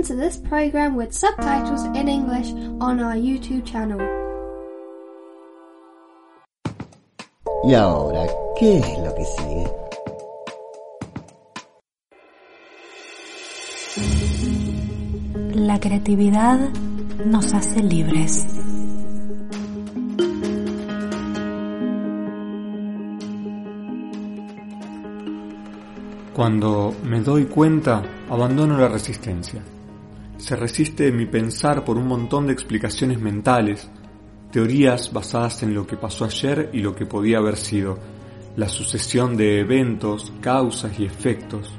To this program with subtitles in English on our YouTube channel. Y ahora, ¿qué es lo que sigue? La creatividad nos hace libres. Cuando me doy cuenta, abandono la resistencia. Se resiste mi pensar por un montón de explicaciones mentales, teorías basadas en lo que pasó ayer y lo que podía haber sido, la sucesión de eventos, causas y efectos.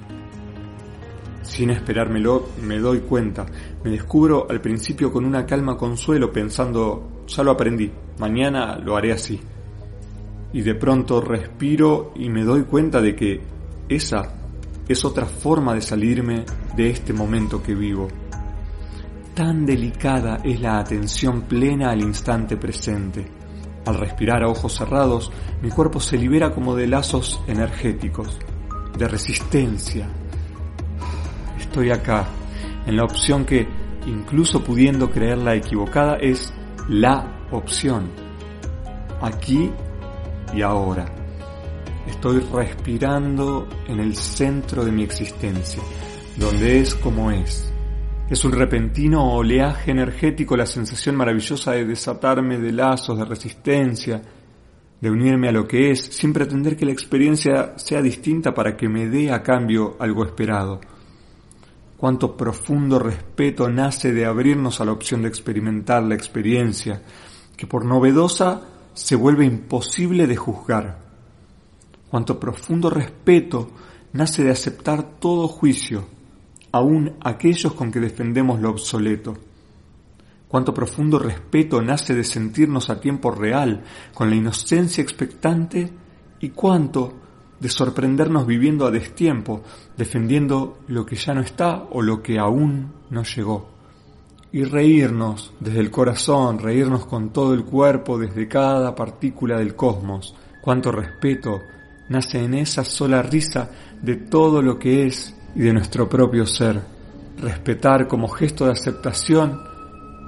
Sin esperármelo, me doy cuenta, me descubro al principio con una calma consuelo pensando, ya lo aprendí, mañana lo haré así. Y de pronto respiro y me doy cuenta de que esa es otra forma de salirme de este momento que vivo. Tan delicada es la atención plena al instante presente. Al respirar a ojos cerrados, mi cuerpo se libera como de lazos energéticos, de resistencia. Estoy acá, en la opción que, incluso pudiendo creerla equivocada, es la opción. Aquí y ahora. Estoy respirando en el centro de mi existencia, donde es como es. Es un repentino oleaje energético la sensación maravillosa de desatarme de lazos de resistencia, de unirme a lo que es, sin pretender que la experiencia sea distinta para que me dé a cambio algo esperado. Cuánto profundo respeto nace de abrirnos a la opción de experimentar la experiencia, que por novedosa se vuelve imposible de juzgar cuánto profundo respeto nace de aceptar todo juicio, aun aquellos con que defendemos lo obsoleto. Cuánto profundo respeto nace de sentirnos a tiempo real, con la inocencia expectante, y cuánto de sorprendernos viviendo a destiempo, defendiendo lo que ya no está o lo que aún no llegó. Y reírnos desde el corazón, reírnos con todo el cuerpo desde cada partícula del cosmos. Cuánto respeto nace en esa sola risa de todo lo que es y de nuestro propio ser. Respetar como gesto de aceptación,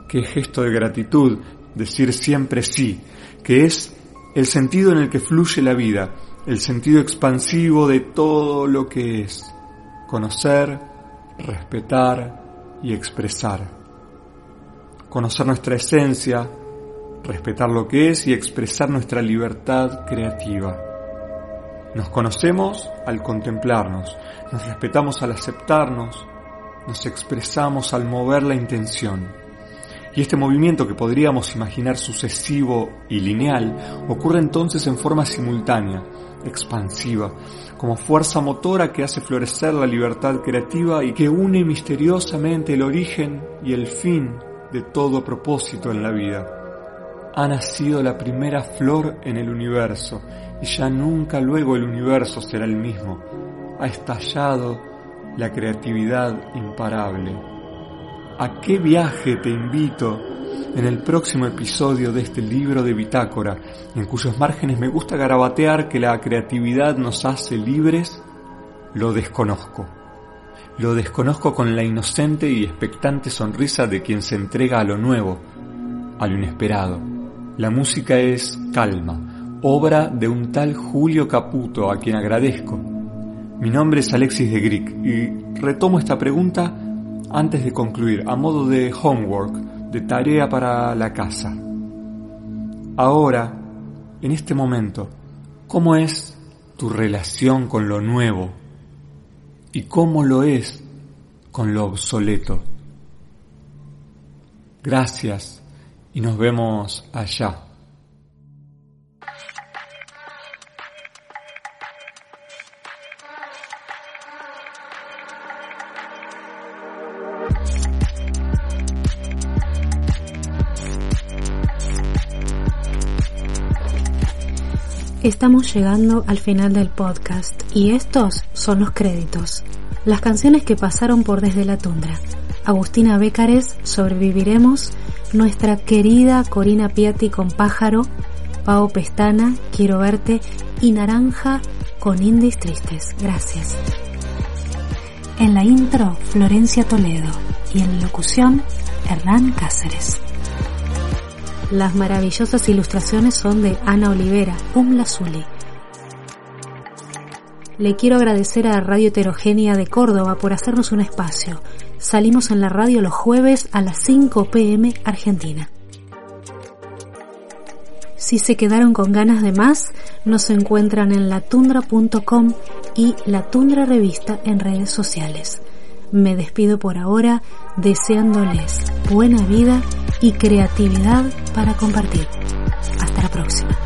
que es gesto de gratitud, decir siempre sí, que es el sentido en el que fluye la vida, el sentido expansivo de todo lo que es. Conocer, respetar y expresar. Conocer nuestra esencia, respetar lo que es y expresar nuestra libertad creativa. Nos conocemos al contemplarnos, nos respetamos al aceptarnos, nos expresamos al mover la intención. Y este movimiento que podríamos imaginar sucesivo y lineal ocurre entonces en forma simultánea, expansiva, como fuerza motora que hace florecer la libertad creativa y que une misteriosamente el origen y el fin de todo propósito en la vida. Ha nacido la primera flor en el universo y ya nunca luego el universo será el mismo. Ha estallado la creatividad imparable. ¿A qué viaje te invito en el próximo episodio de este libro de bitácora, en cuyos márgenes me gusta garabatear que la creatividad nos hace libres? Lo desconozco. Lo desconozco con la inocente y expectante sonrisa de quien se entrega a lo nuevo, a lo inesperado. La música es calma, obra de un tal Julio Caputo, a quien agradezco. Mi nombre es Alexis de Grieg y retomo esta pregunta antes de concluir, a modo de homework, de tarea para la casa. Ahora, en este momento, ¿cómo es tu relación con lo nuevo? ¿Y cómo lo es con lo obsoleto? Gracias y nos vemos allá. Estamos llegando al final del podcast y estos son los créditos. Las canciones que pasaron por Desde la Tundra. Agustina Bécares, Sobreviviremos, nuestra querida Corina Piatti con Pájaro, Pau Pestana, Quiero Verte y Naranja con Indies Tristes. Gracias. En la intro, Florencia Toledo. y en locución Hernán Cáceres. Las maravillosas ilustraciones son de Ana Olivera, Umla Zuli. Le quiero agradecer a Radio Heterogénea de Córdoba por hacernos un espacio. Salimos en la radio los jueves a las 5 pm Argentina. Si se quedaron con ganas de más, nos encuentran en latundra.com y La Tundra Revista en redes sociales. Me despido por ahora deseándoles buena vida y creatividad para compartir. Hasta la próxima.